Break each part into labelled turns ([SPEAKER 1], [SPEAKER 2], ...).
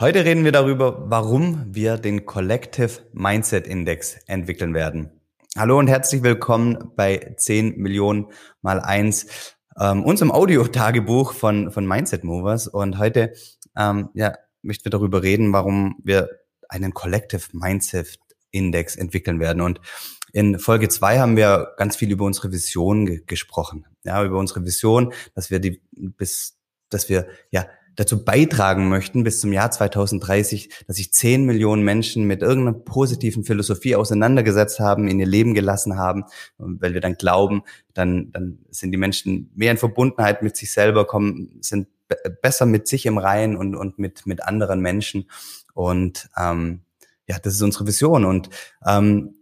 [SPEAKER 1] Heute reden wir darüber, warum wir den Collective Mindset Index entwickeln werden. Hallo und herzlich willkommen bei 10 Millionen mal 1, ähm, unserem Audio-Tagebuch von, von Mindset Movers. Und heute ähm, ja, möchten wir darüber reden, warum wir einen Collective Mindset Index entwickeln werden. Und in Folge 2 haben wir ganz viel über unsere Vision ge gesprochen. Ja, über unsere Vision, dass wir die bis, dass wir ja dazu beitragen möchten, bis zum Jahr 2030, dass sich 10 Millionen Menschen mit irgendeiner positiven Philosophie auseinandergesetzt haben, in ihr Leben gelassen haben, weil wir dann glauben, dann, dann sind die Menschen mehr in Verbundenheit mit sich selber, kommen, sind besser mit sich im Reinen und, und mit, mit anderen Menschen. Und ähm, ja, das ist unsere Vision. Und ähm,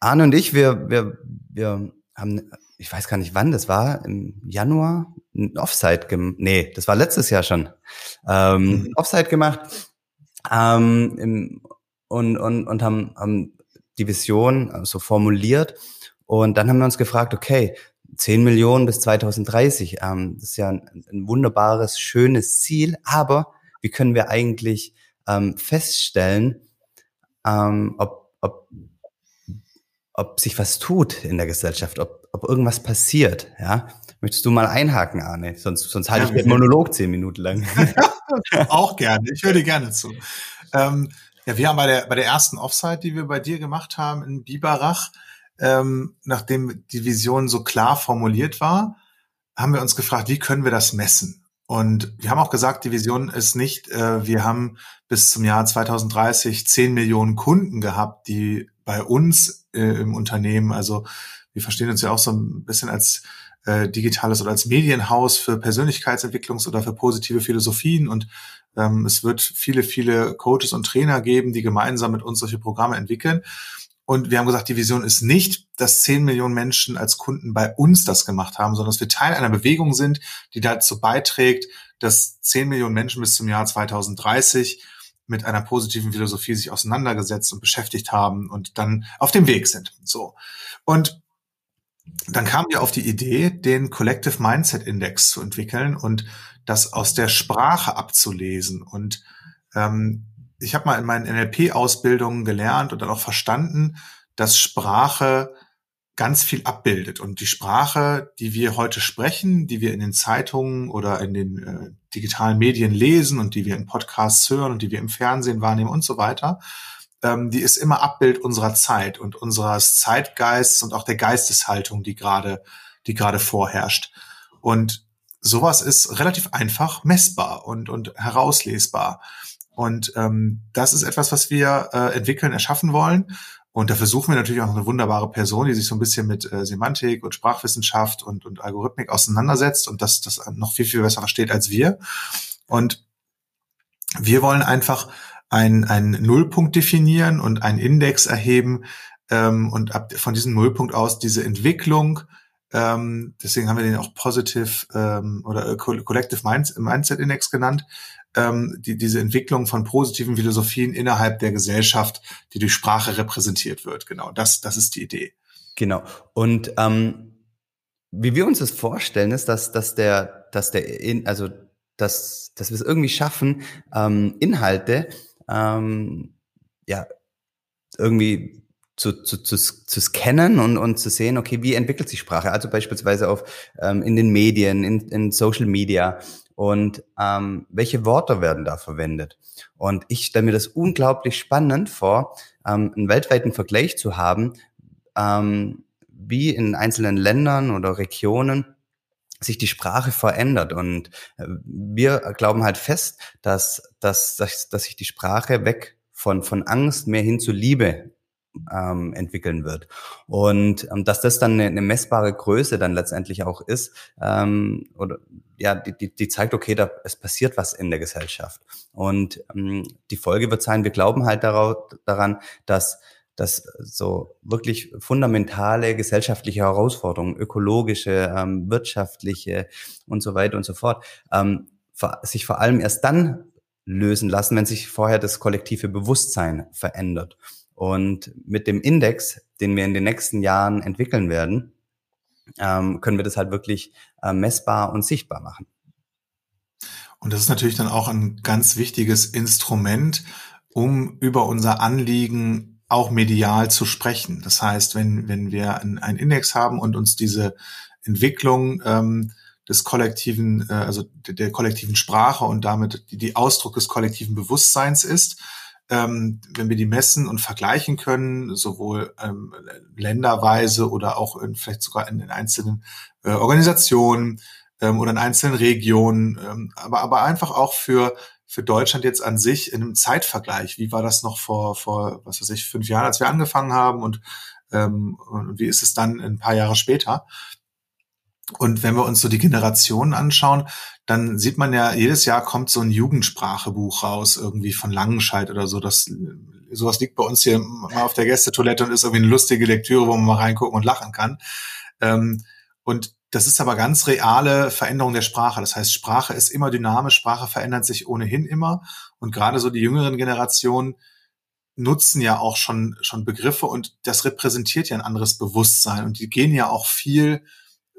[SPEAKER 1] Arne und ich, wir, wir, wir haben ich weiß gar nicht wann das war, im Januar, ein Offside gemacht. Nee, das war letztes Jahr schon. Ähm, mhm. Offside gemacht ähm, im, und, und, und haben, haben die Vision so formuliert. Und dann haben wir uns gefragt, okay, 10 Millionen bis 2030, ähm, das ist ja ein, ein wunderbares, schönes Ziel, aber wie können wir eigentlich ähm, feststellen, ähm, ob, ob, ob sich was tut in der Gesellschaft, ob, ob irgendwas passiert, ja. Möchtest du mal einhaken, Arne? Sonst, sonst halte ja, ich den Monolog zehn Minuten lang.
[SPEAKER 2] Auch gerne. Ich höre dir gerne zu. Ähm, ja, wir haben bei der, bei der ersten Offside, die wir bei dir gemacht haben in Biberach, ähm, nachdem die Vision so klar formuliert war, haben wir uns gefragt, wie können wir das messen? Und wir haben auch gesagt, die Vision ist nicht, äh, wir haben bis zum Jahr 2030 10 Millionen Kunden gehabt, die bei uns äh, im Unternehmen, also wir verstehen uns ja auch so ein bisschen als äh, digitales oder als Medienhaus für Persönlichkeitsentwicklungs- oder für positive Philosophien und ähm, es wird viele, viele Coaches und Trainer geben, die gemeinsam mit uns solche Programme entwickeln. Und wir haben gesagt, die Vision ist nicht, dass 10 Millionen Menschen als Kunden bei uns das gemacht haben, sondern dass wir Teil einer Bewegung sind, die dazu beiträgt, dass 10 Millionen Menschen bis zum Jahr 2030 mit einer positiven Philosophie sich auseinandergesetzt und beschäftigt haben und dann auf dem Weg sind. So. Und dann kamen wir auf die Idee, den Collective Mindset Index zu entwickeln und das aus der Sprache abzulesen. Und ähm, ich habe mal in meinen NLP-Ausbildungen gelernt und dann auch verstanden, dass Sprache ganz viel abbildet. Und die Sprache, die wir heute sprechen, die wir in den Zeitungen oder in den äh, digitalen Medien lesen und die wir in Podcasts hören und die wir im Fernsehen wahrnehmen und so weiter, ähm, die ist immer Abbild unserer Zeit und unseres Zeitgeists und auch der Geisteshaltung, die gerade, die gerade vorherrscht. Und sowas ist relativ einfach messbar und, und herauslesbar. Und ähm, das ist etwas, was wir äh, entwickeln, erschaffen wollen. Und dafür suchen wir natürlich auch eine wunderbare Person, die sich so ein bisschen mit äh, Semantik und Sprachwissenschaft und, und Algorithmik auseinandersetzt und das, das noch viel, viel besser versteht als wir. Und wir wollen einfach einen, einen Nullpunkt definieren und einen Index erheben ähm, und ab, von diesem Nullpunkt aus diese Entwicklung, ähm, deswegen haben wir den auch Positive ähm, oder äh, Collective Mindset Index genannt, ähm, die, diese Entwicklung von positiven Philosophien innerhalb der Gesellschaft, die durch Sprache repräsentiert wird. Genau, das, das ist die Idee.
[SPEAKER 1] Genau. Und ähm, wie wir uns das vorstellen, ist, dass, dass der, dass der, in, also dass, dass wir es irgendwie schaffen, ähm, Inhalte ähm, ja, irgendwie zu, zu, zu, zu scannen und, und zu sehen, okay, wie entwickelt sich Sprache? Also beispielsweise auf ähm, in den Medien, in, in Social Media und ähm, welche Worte werden da verwendet? Und ich stelle mir das unglaublich spannend vor, ähm, einen weltweiten Vergleich zu haben, ähm, wie in einzelnen Ländern oder Regionen sich die Sprache verändert. Und äh, wir glauben halt fest, dass, dass, dass, dass sich die Sprache weg von, von Angst mehr hin zu Liebe ähm, entwickeln wird. Und ähm, dass das dann eine, eine messbare Größe dann letztendlich auch ist, ähm, oder ja, die, die, die zeigt, okay, da es passiert was in der Gesellschaft. Und ähm, die Folge wird sein, wir glauben halt darauf, daran, dass dass so wirklich fundamentale gesellschaftliche Herausforderungen, ökologische, ähm, wirtschaftliche und so weiter und so fort, ähm, sich vor allem erst dann lösen lassen, wenn sich vorher das kollektive Bewusstsein verändert. Und mit dem Index, den wir in den nächsten Jahren entwickeln werden, ähm, können wir das halt wirklich äh, messbar und sichtbar machen.
[SPEAKER 2] Und das ist natürlich dann auch ein ganz wichtiges Instrument, um über unser Anliegen auch medial zu sprechen. Das heißt, wenn, wenn wir einen Index haben und uns diese Entwicklung ähm, des kollektiven, äh, also der kollektiven Sprache und damit die, die Ausdruck des kollektiven Bewusstseins ist, ähm, wenn wir die messen und vergleichen können, sowohl ähm, länderweise oder auch in, vielleicht sogar in, in einzelnen äh, Organisationen ähm, oder in einzelnen Regionen, ähm, aber, aber einfach auch für, für Deutschland jetzt an sich in einem Zeitvergleich. Wie war das noch vor, vor, was weiß ich, fünf Jahren, als wir angefangen haben und, ähm, und wie ist es dann ein paar Jahre später? Und wenn wir uns so die Generationen anschauen, dann sieht man ja, jedes Jahr kommt so ein Jugendsprachebuch raus, irgendwie von Langenscheid oder so. Das, sowas liegt bei uns hier mal auf der Gästetoilette und ist irgendwie eine lustige Lektüre, wo man mal reingucken und lachen kann. Ähm, und das ist aber ganz reale Veränderung der Sprache. Das heißt, Sprache ist immer dynamisch, Sprache verändert sich ohnehin immer. Und gerade so die jüngeren Generationen nutzen ja auch schon, schon Begriffe und das repräsentiert ja ein anderes Bewusstsein. Und die gehen ja auch viel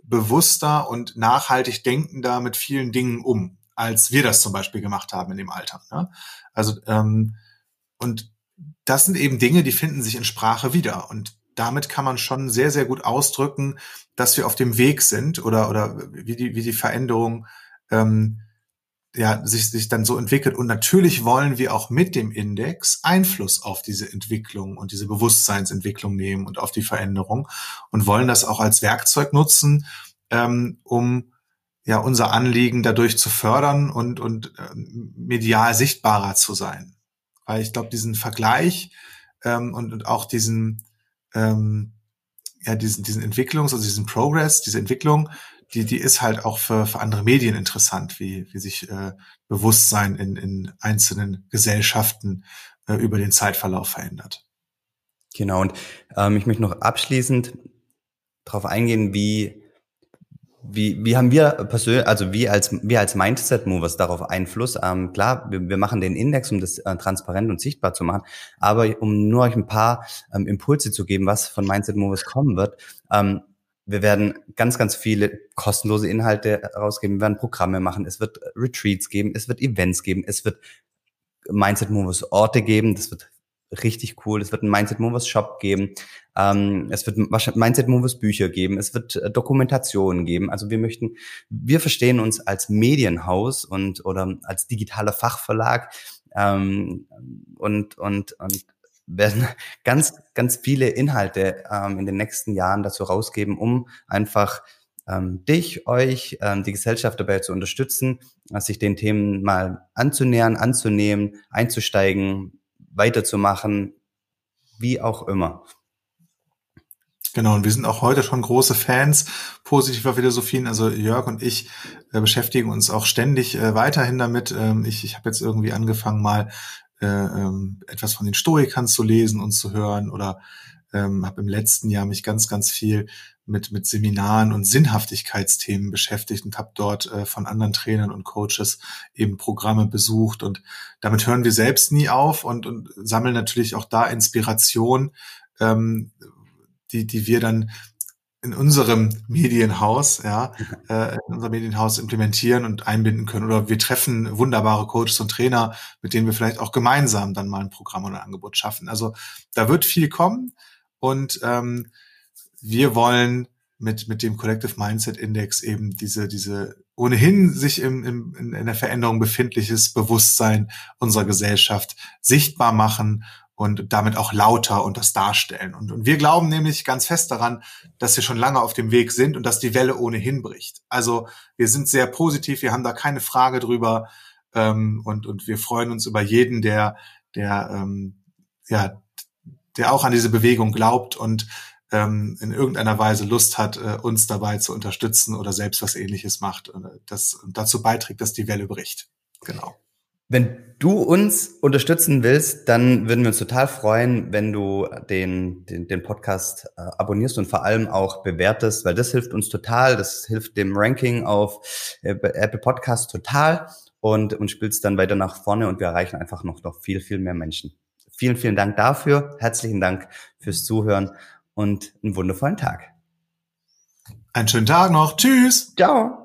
[SPEAKER 2] bewusster und nachhaltig denkender mit vielen Dingen um, als wir das zum Beispiel gemacht haben in dem Alter. Ne? Also ähm, und das sind eben Dinge, die finden sich in Sprache wieder und damit kann man schon sehr sehr gut ausdrücken, dass wir auf dem Weg sind oder oder wie die wie die Veränderung ähm, ja, sich, sich dann so entwickelt. Und natürlich wollen wir auch mit dem Index Einfluss auf diese Entwicklung und diese Bewusstseinsentwicklung nehmen und auf die Veränderung und wollen das auch als Werkzeug nutzen, ähm, um ja unser Anliegen dadurch zu fördern und, und ähm, medial sichtbarer zu sein. Weil ich glaube, diesen Vergleich ähm, und, und auch diesen, ähm, ja, diesen, diesen Entwicklungs-, also diesen Progress, diese Entwicklung, die, die ist halt auch für, für andere Medien interessant, wie, wie sich äh, Bewusstsein in, in einzelnen Gesellschaften äh, über den Zeitverlauf verändert.
[SPEAKER 1] Genau, und ähm, ich möchte noch abschließend darauf eingehen, wie, wie, wie haben wir persönlich, also wir als, wir als Mindset-Movers darauf Einfluss? Ähm, klar, wir, wir machen den Index, um das äh, transparent und sichtbar zu machen, aber um nur euch ein paar ähm, Impulse zu geben, was von Mindset-Movers kommen wird. Ähm, wir werden ganz, ganz viele kostenlose Inhalte rausgeben. Wir werden Programme machen. Es wird Retreats geben. Es wird Events geben. Es wird Mindset Movers Orte geben. Das wird richtig cool. Es wird einen Mindset Movers Shop geben. Ähm, es wird Mindset Movers Bücher geben. Es wird äh, Dokumentationen geben. Also wir möchten, wir verstehen uns als Medienhaus und oder als digitaler Fachverlag ähm, und und und werden ganz, ganz viele Inhalte ähm, in den nächsten Jahren dazu rausgeben, um einfach ähm, dich, euch, ähm, die Gesellschaft dabei zu unterstützen, äh, sich den Themen mal anzunähern, anzunehmen, einzusteigen, weiterzumachen, wie auch immer.
[SPEAKER 2] Genau, und wir sind auch heute schon große Fans positiver Philosophien. Also Jörg und ich äh, beschäftigen uns auch ständig äh, weiterhin damit. Ähm, ich ich habe jetzt irgendwie angefangen, mal äh, ähm, etwas von den Stoikern zu lesen und zu hören oder ähm, habe im letzten Jahr mich ganz, ganz viel mit, mit Seminaren und Sinnhaftigkeitsthemen beschäftigt und habe dort äh, von anderen Trainern und Coaches eben Programme besucht. Und damit hören wir selbst nie auf und, und sammeln natürlich auch da Inspiration, ähm, die, die wir dann in unserem Medienhaus, ja, äh, in unserem Medienhaus implementieren und einbinden können. Oder wir treffen wunderbare Coaches und Trainer, mit denen wir vielleicht auch gemeinsam dann mal ein Programm oder ein Angebot schaffen. Also da wird viel kommen und ähm, wir wollen mit, mit dem Collective Mindset Index eben diese, diese ohnehin sich im, im, in der Veränderung befindliches Bewusstsein unserer Gesellschaft sichtbar machen und damit auch lauter und das darstellen. Und, und wir glauben nämlich ganz fest daran, dass wir schon lange auf dem Weg sind und dass die Welle ohnehin bricht. Also wir sind sehr positiv, wir haben da keine Frage drüber ähm, und, und wir freuen uns über jeden, der, der, ähm, ja, der auch an diese Bewegung glaubt und ähm, in irgendeiner Weise Lust hat, äh, uns dabei zu unterstützen oder selbst was ähnliches macht und das dazu beiträgt, dass die Welle bricht. Genau.
[SPEAKER 1] Wenn du uns unterstützen willst, dann würden wir uns total freuen, wenn du den, den, den Podcast äh, abonnierst und vor allem auch bewertest, weil das hilft uns total. Das hilft dem Ranking auf äh, Apple Podcast total und, und spielst dann weiter nach vorne und wir erreichen einfach noch, noch viel, viel mehr Menschen. Vielen, vielen Dank dafür. Herzlichen Dank fürs Zuhören und einen wundervollen Tag.
[SPEAKER 2] Einen schönen Tag noch. Tschüss.
[SPEAKER 1] Ciao.